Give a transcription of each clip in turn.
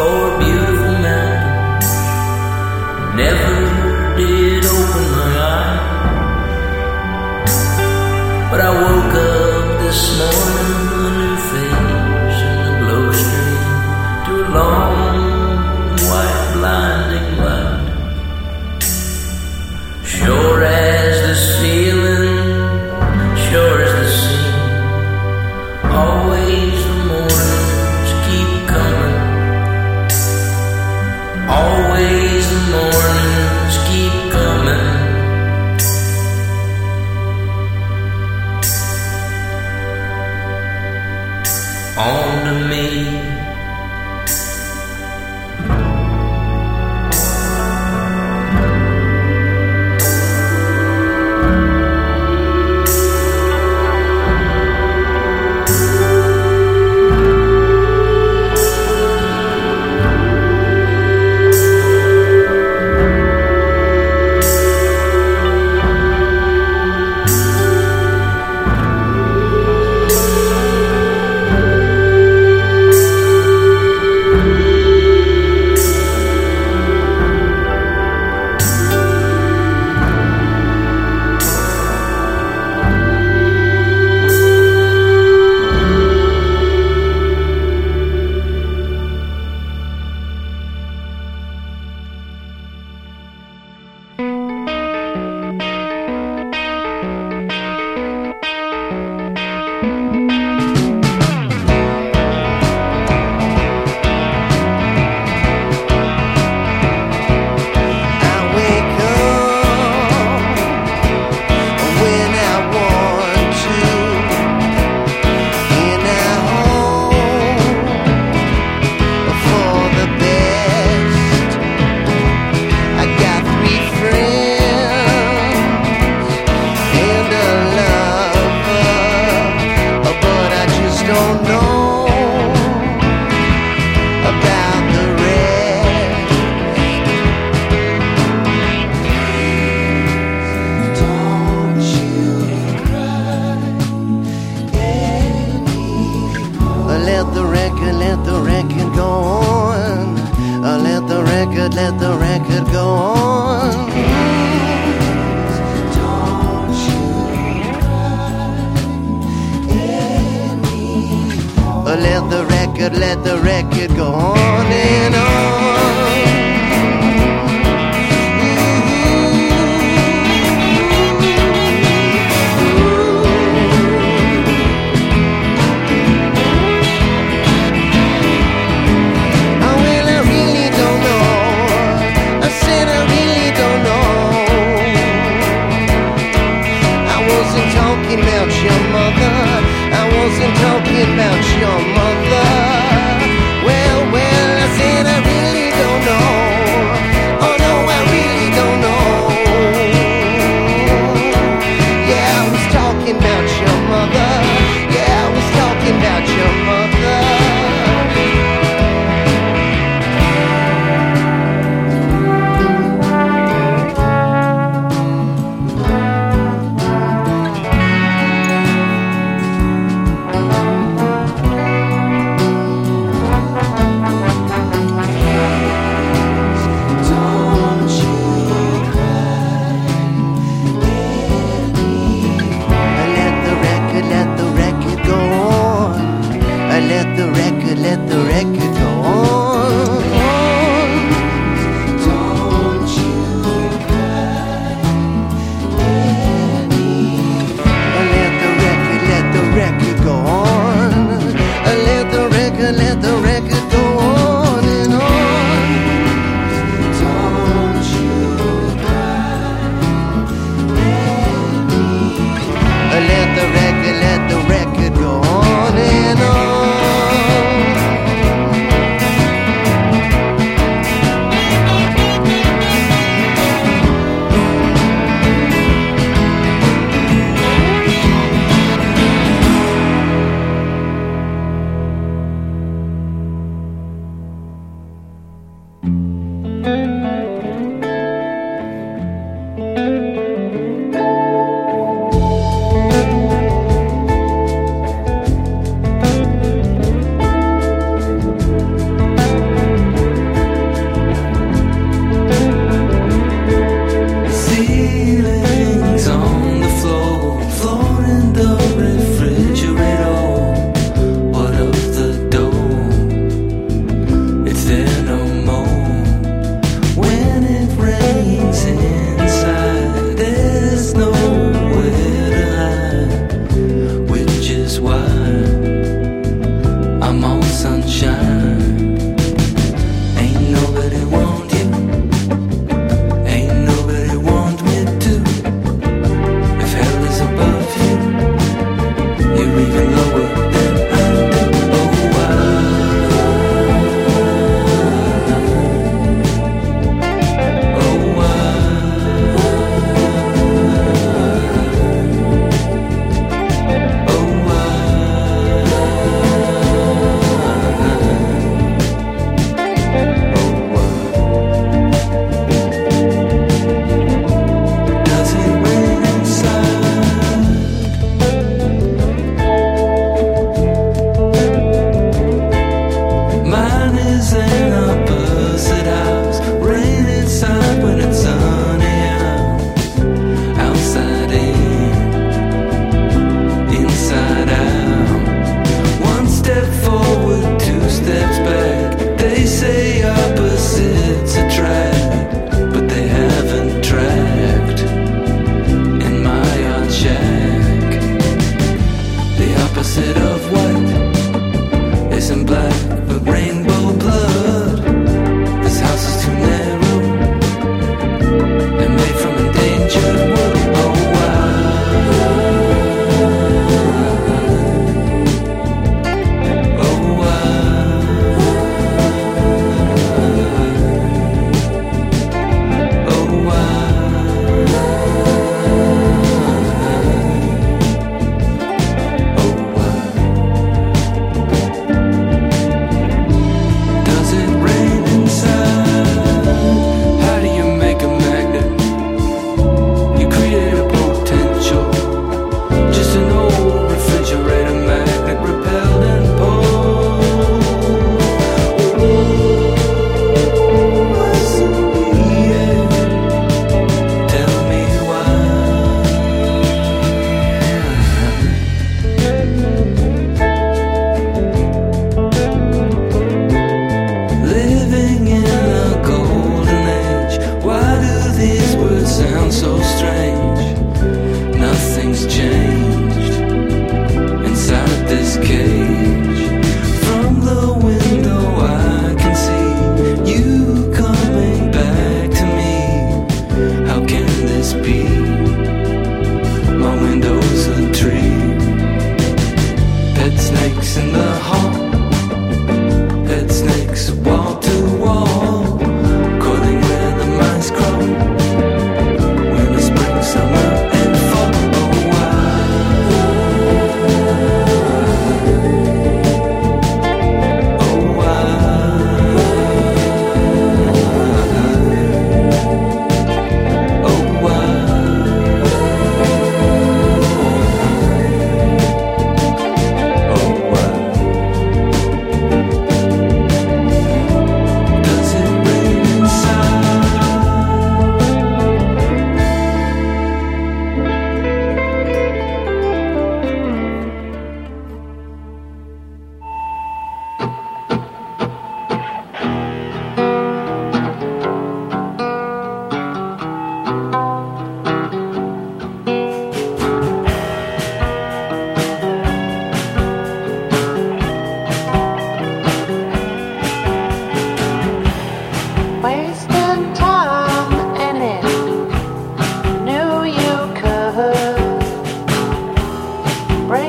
for beautiful man, Never did open my eyes, but I woke up this morning.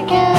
again.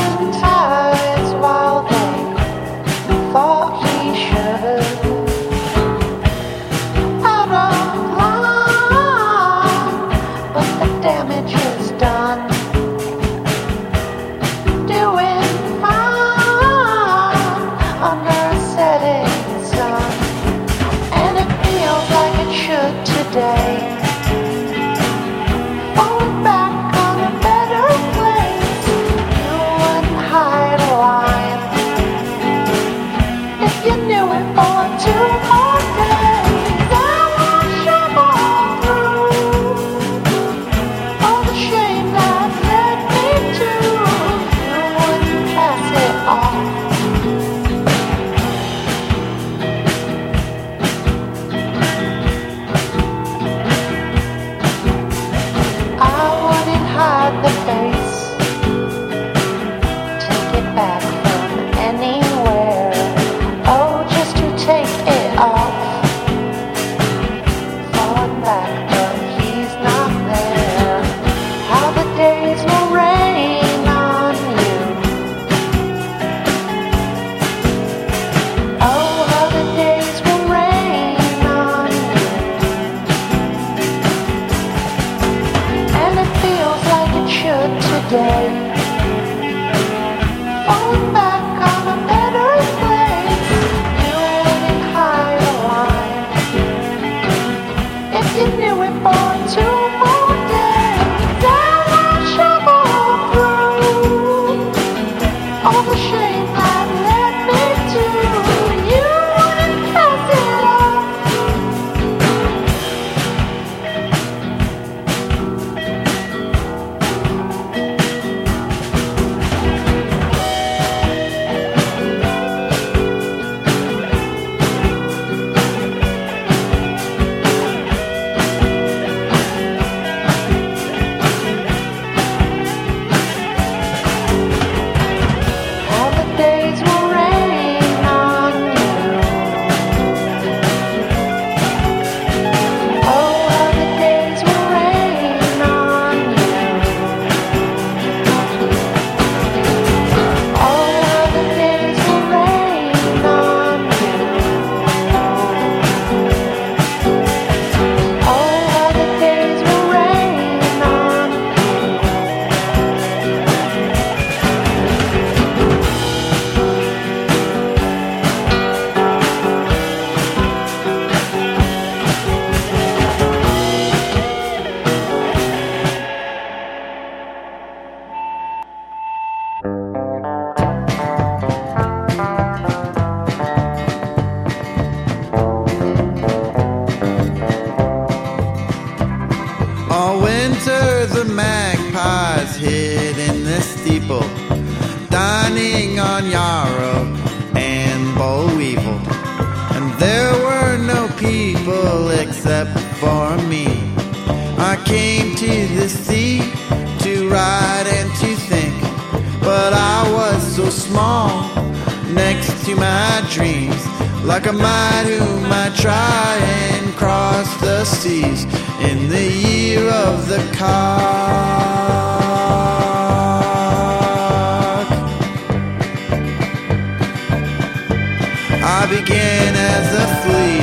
I began as a flea.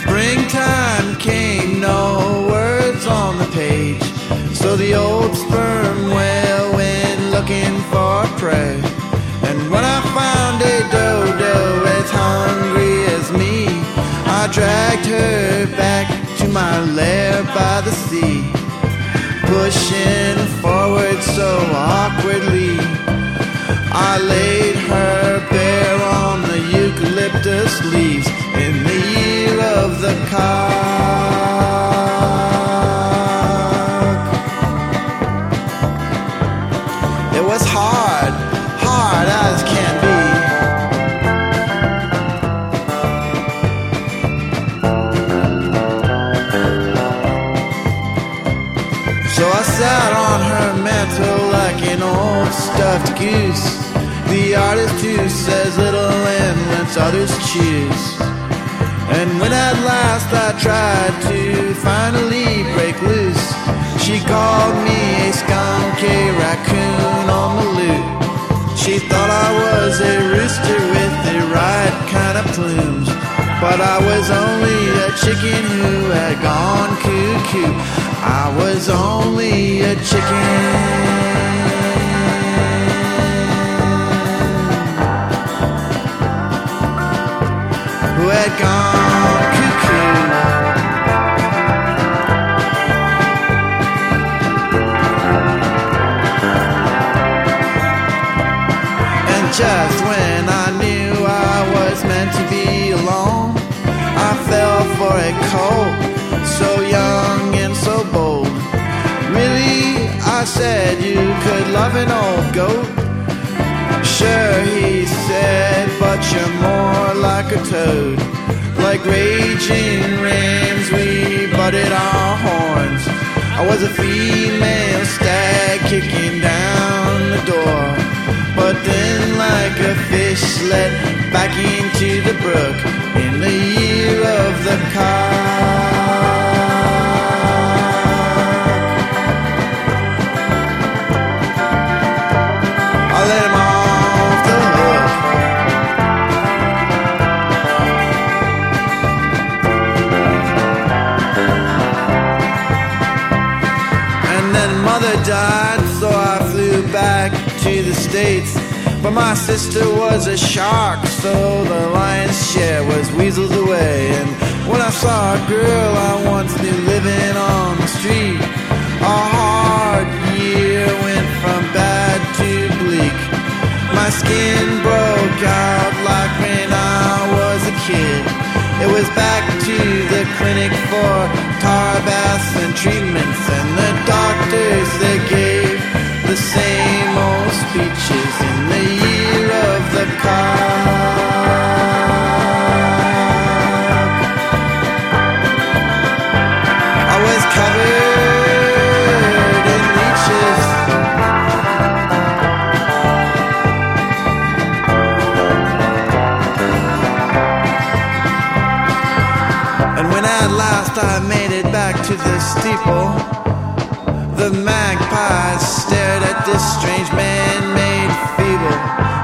Springtime came, no words on the page. So the old sperm whale went looking for prey. And when I found a dodo as hungry as me, I dragged her back to my lair by the sea pushing forward so awkwardly. I laid her bare on the eucalyptus leaves in the year of the car. Stuffed goose. The artist who says little and lets others choose. And when at last I tried to finally break loose, she called me a skunk, a raccoon on the loot. She thought I was a rooster with the right kind of plumes. But I was only a chicken who had gone cuckoo. I was only a chicken who had gone cuckoo. And just when I knew I was meant to be alone, I fell for a colt, so young and so bold. Really, I said you could love an old goat. Sure, he said, but you're more like a toad. Like raging rams, we butted our horns. I was a female stag kicking down the door. But then, like a fish let back into the brook in the year of the cock. States. But my sister was a shark, so the lion's share was weasels away. And when I saw a girl I once knew living on the street, a hard year went from bad to bleak. My skin broke out like when I was a kid. It was back to the clinic for tar baths and treatments, and the doctors I made it back to the steeple, the magpies stared at this strange man-made feeble.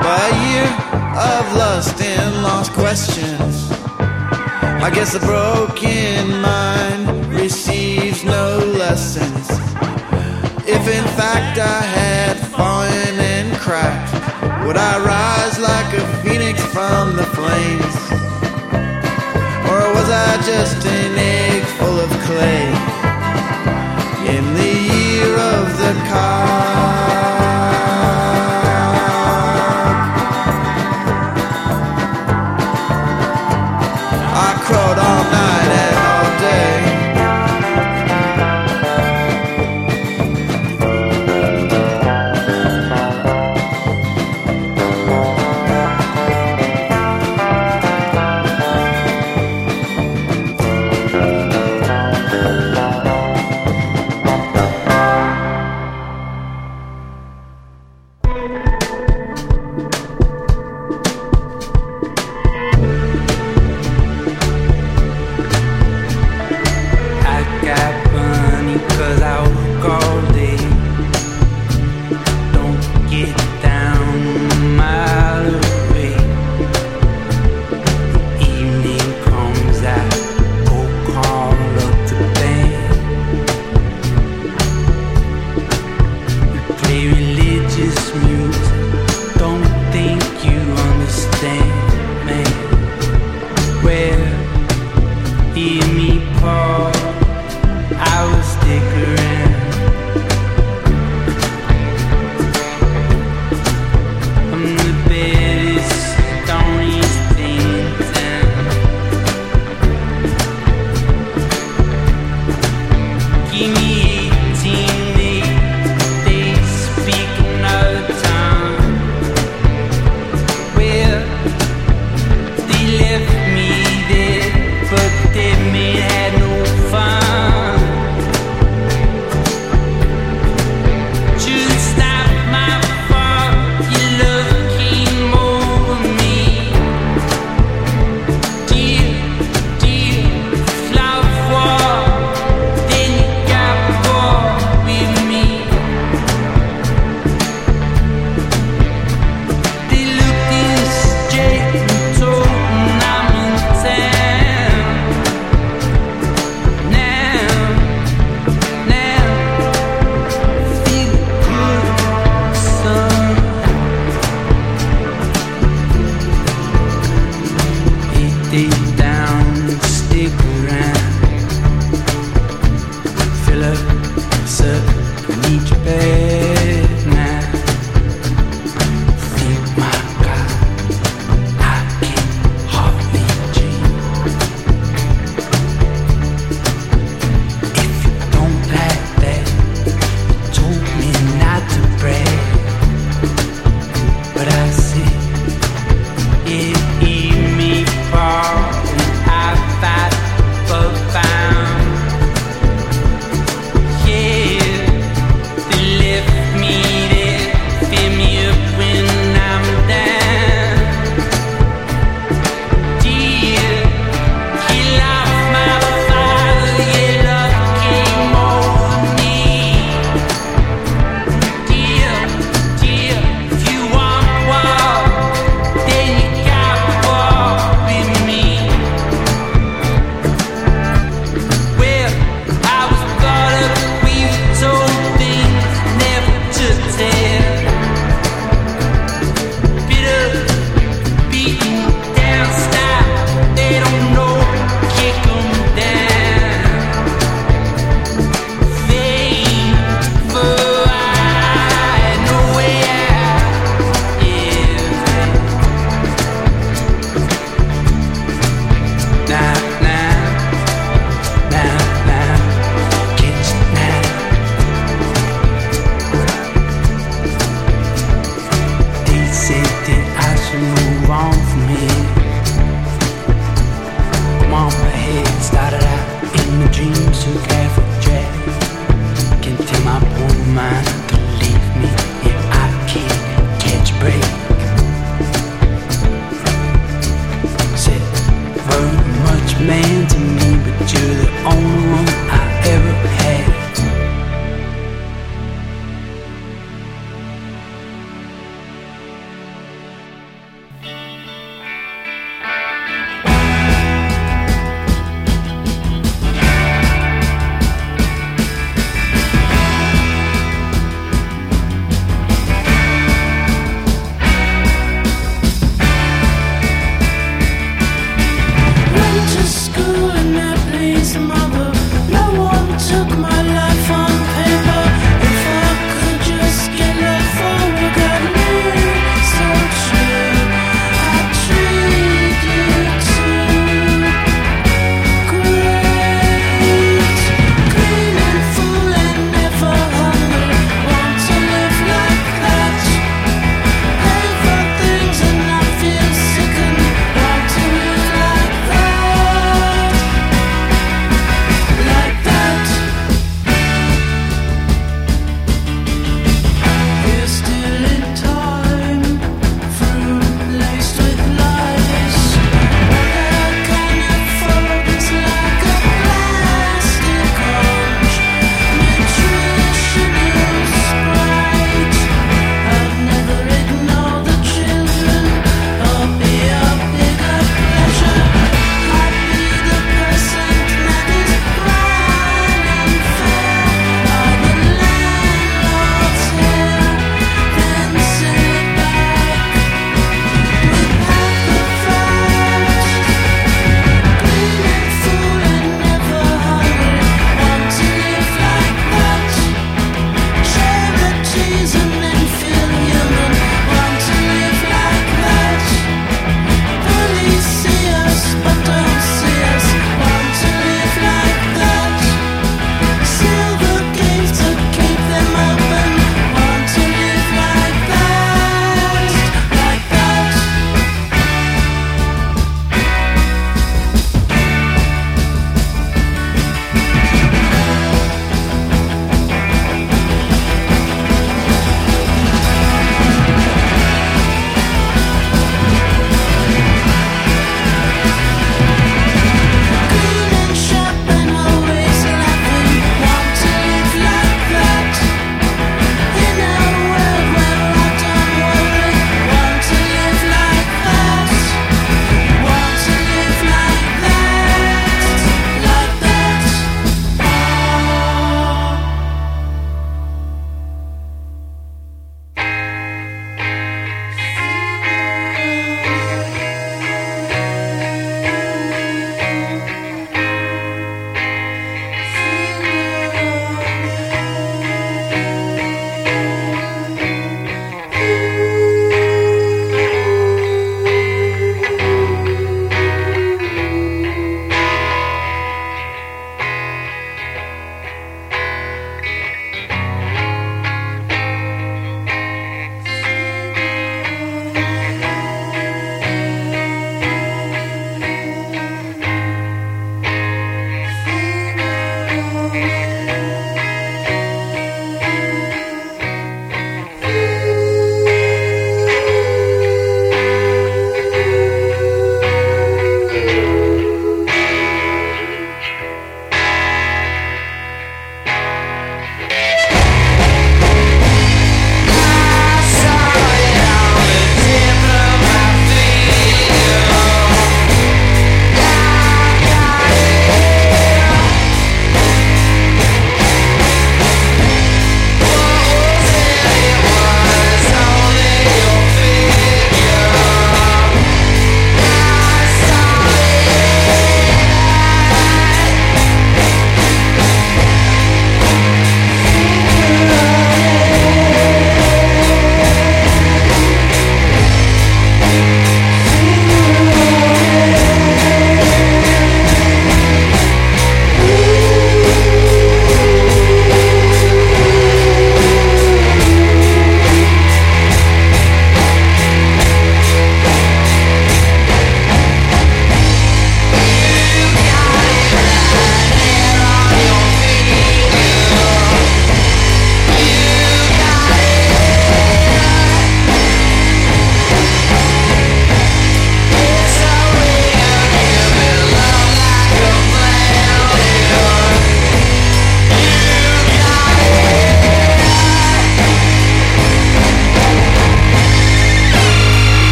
By a year of lust and lost questions, I guess a broken mind receives no lessons. If in fact I had fallen and cracked, would I rise like a phoenix from the flames? Or was I just an egg full of clay in the year of the cock?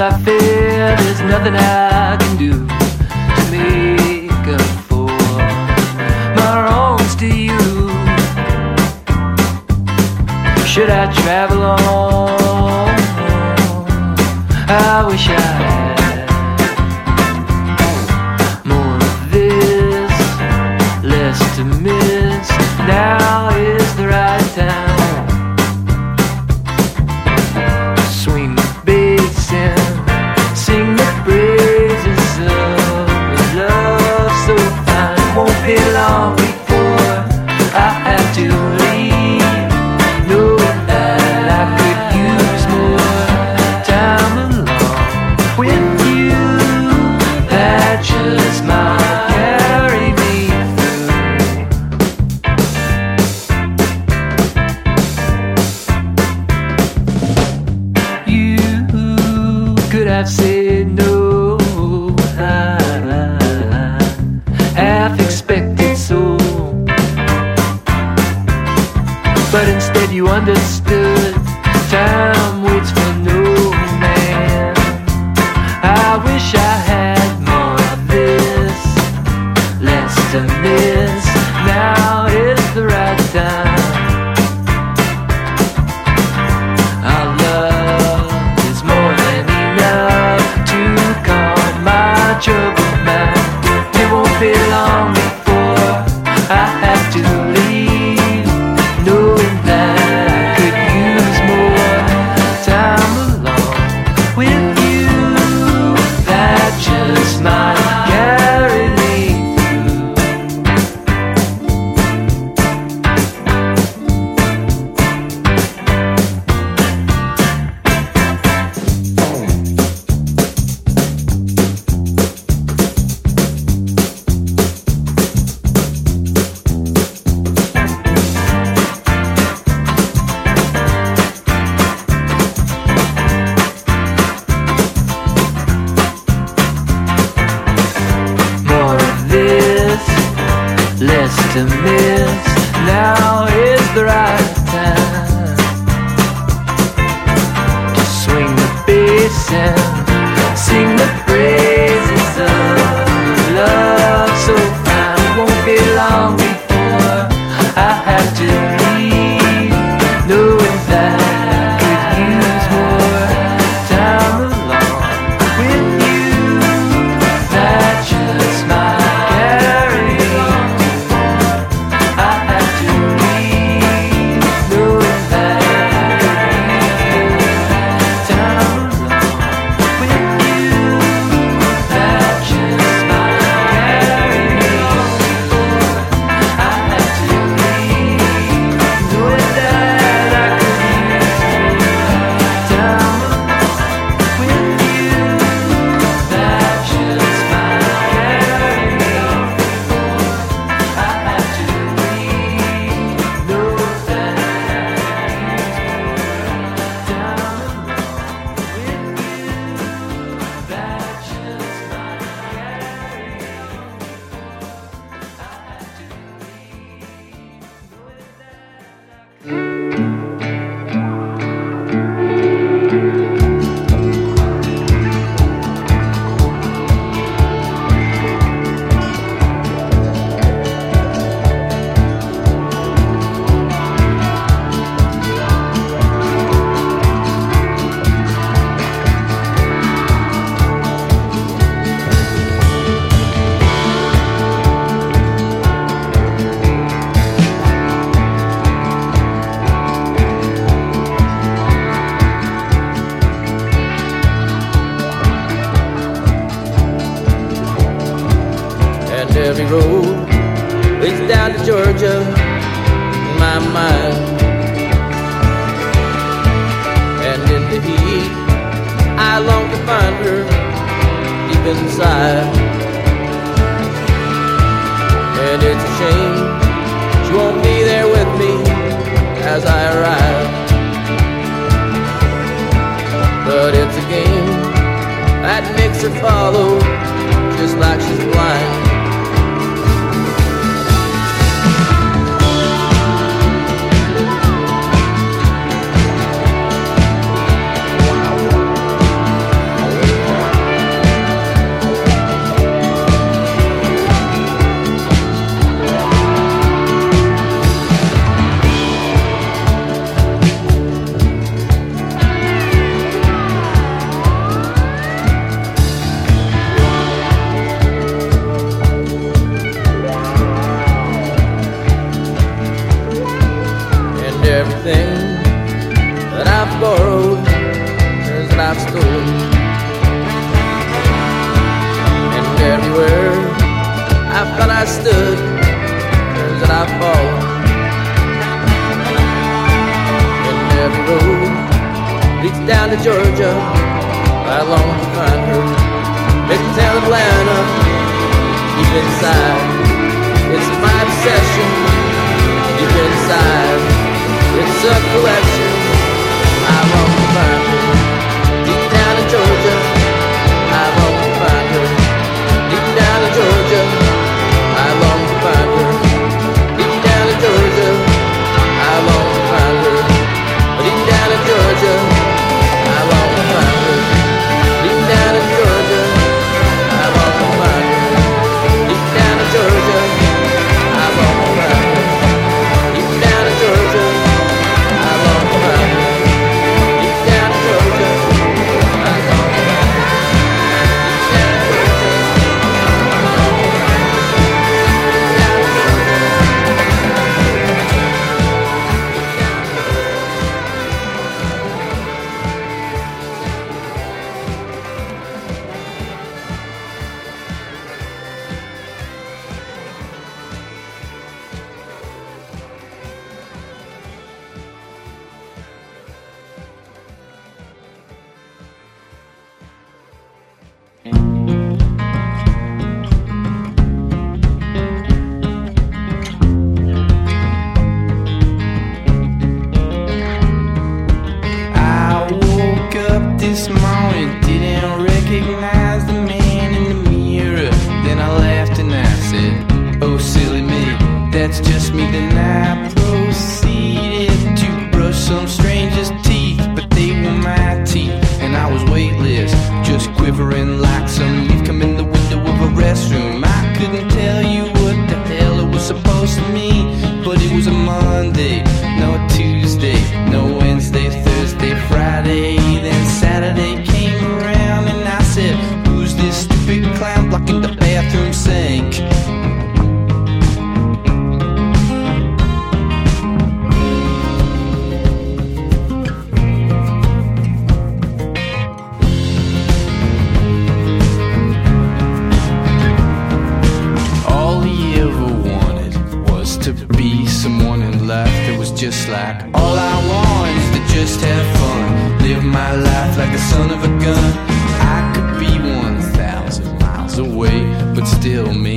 I feel is. Now is the right. heavy road leads down to Georgia in my mind. And in the heat, I long to find her deep inside. And it's a shame she won't be there with me as I arrive. But it's a game that makes her follow just like she's blind. to be someone and left. It was just like all I want is to just have fun, live my life like a son of a gun. I could be one thousand miles away, but still me.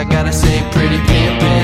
I gotta say pretty pimpin'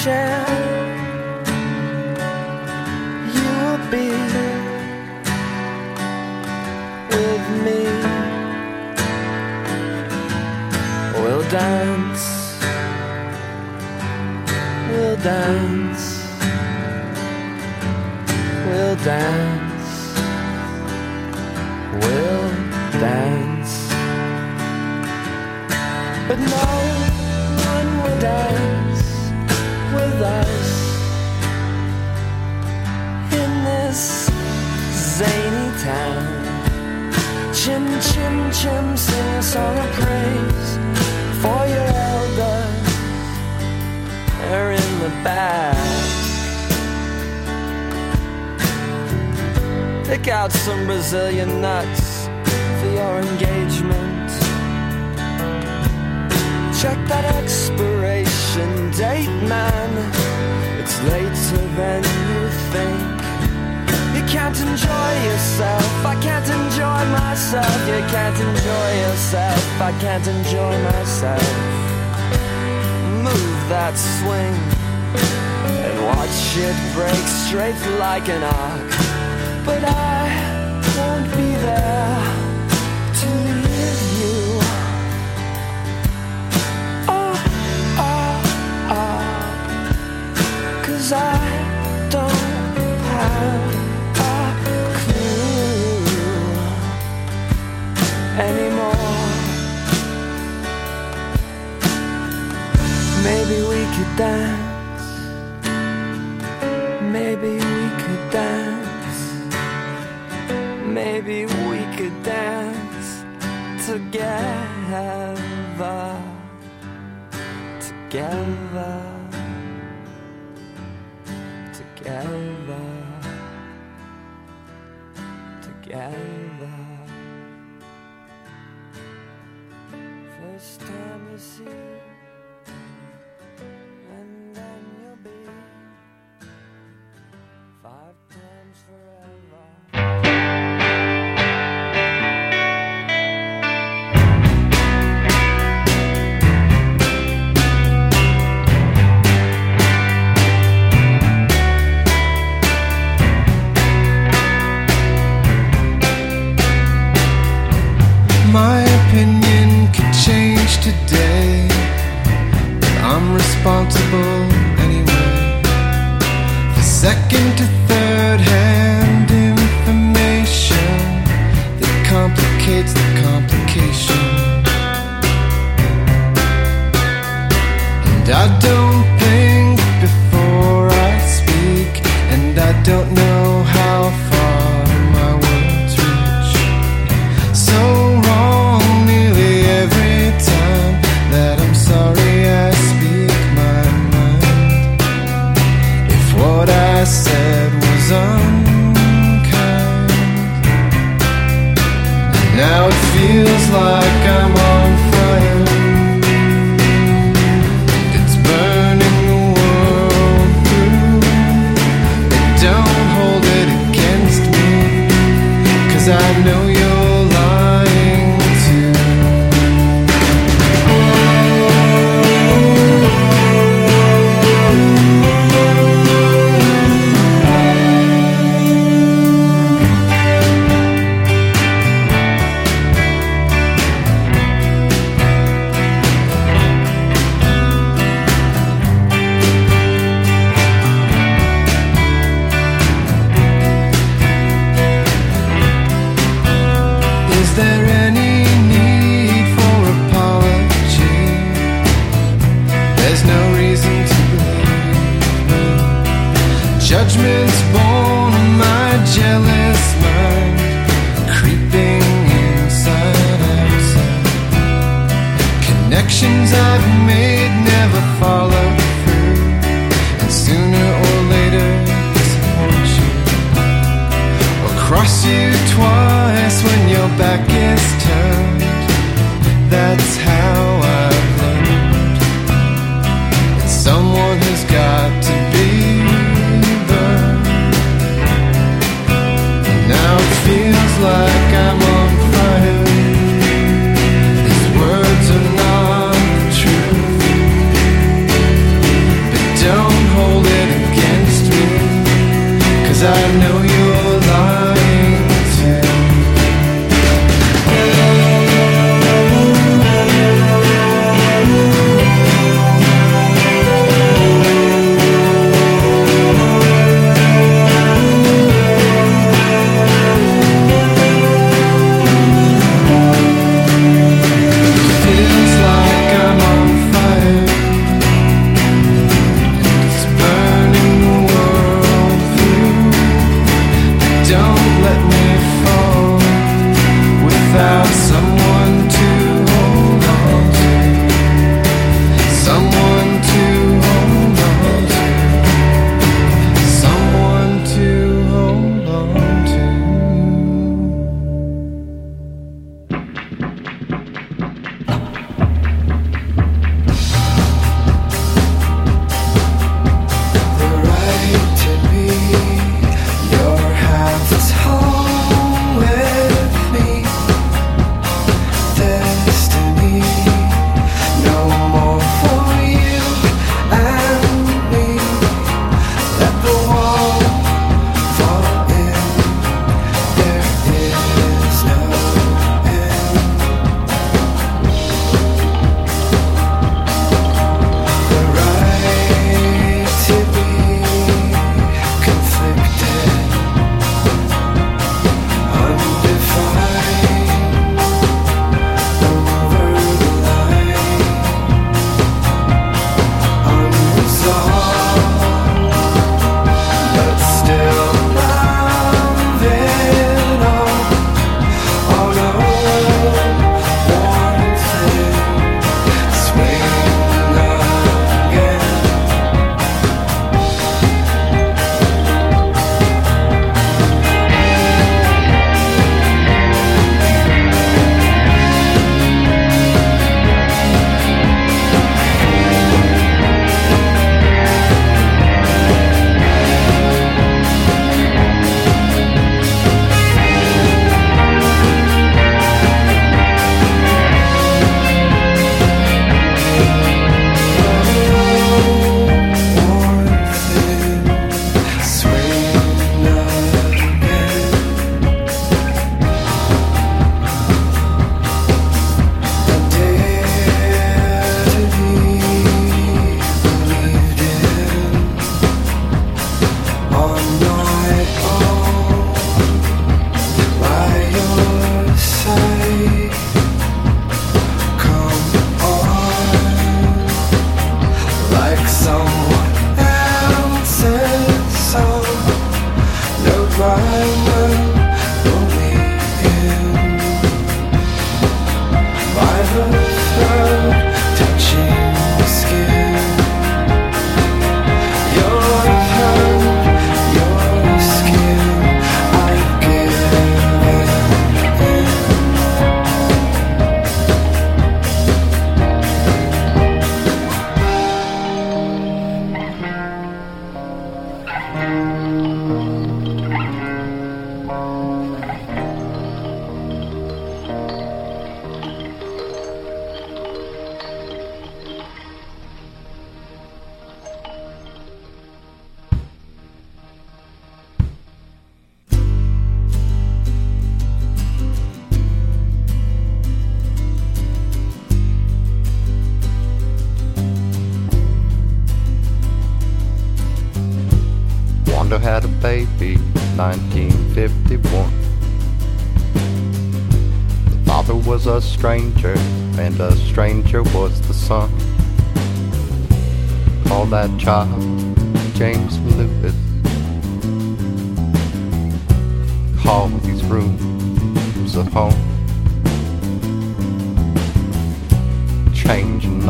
You will be with me. We'll dance. We'll dance. Brazilian nuts for your engagement. Check that expiration date, man. It's later than you think. You can't enjoy yourself. I can't enjoy myself. You can't enjoy yourself. I can't enjoy myself. Move that swing and watch it break straight like an arc. dance. Maybe we could dance. Maybe we could dance together. Together.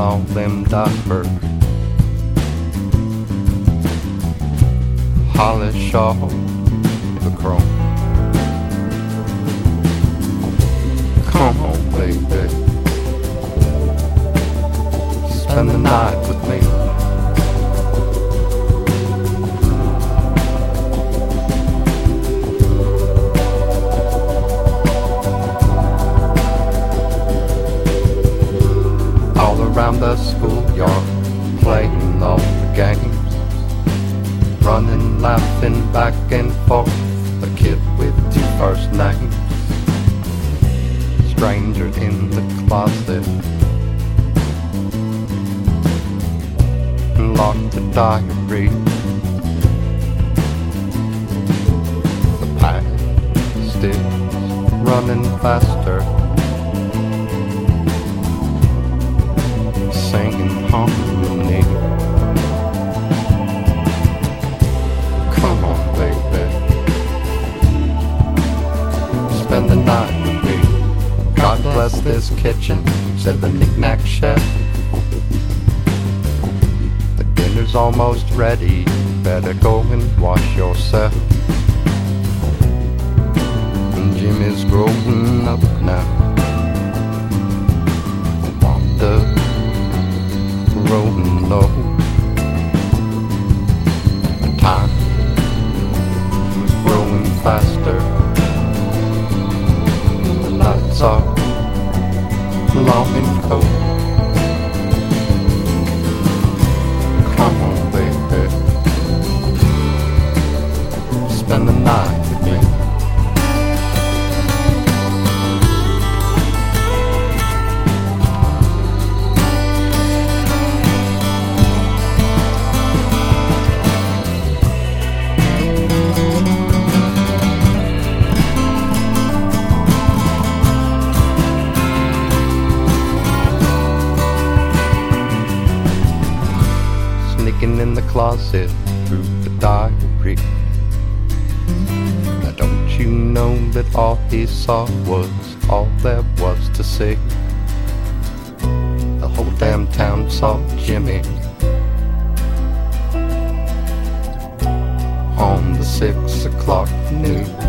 Salem Dachberg, Holly Shaw, the Crow. Come on, baby, spend the night with me. around the schoolyard, playing all the games, running, laughing back and forth, a kid with two first names, stranger in the closet, locked the diary. The past is running faster. Singing harmony. Come on, baby. Spend the night with me. God bless this kitchen, said the knick-knack chef. The dinner's almost ready. Better go and wash yourself. Jim is growing up now. Growing low. Time was growing faster. The nights are long and cold. Come on, baby. Spend the night saw was all there was to see? The whole damn town saw Jimmy on the six o'clock news.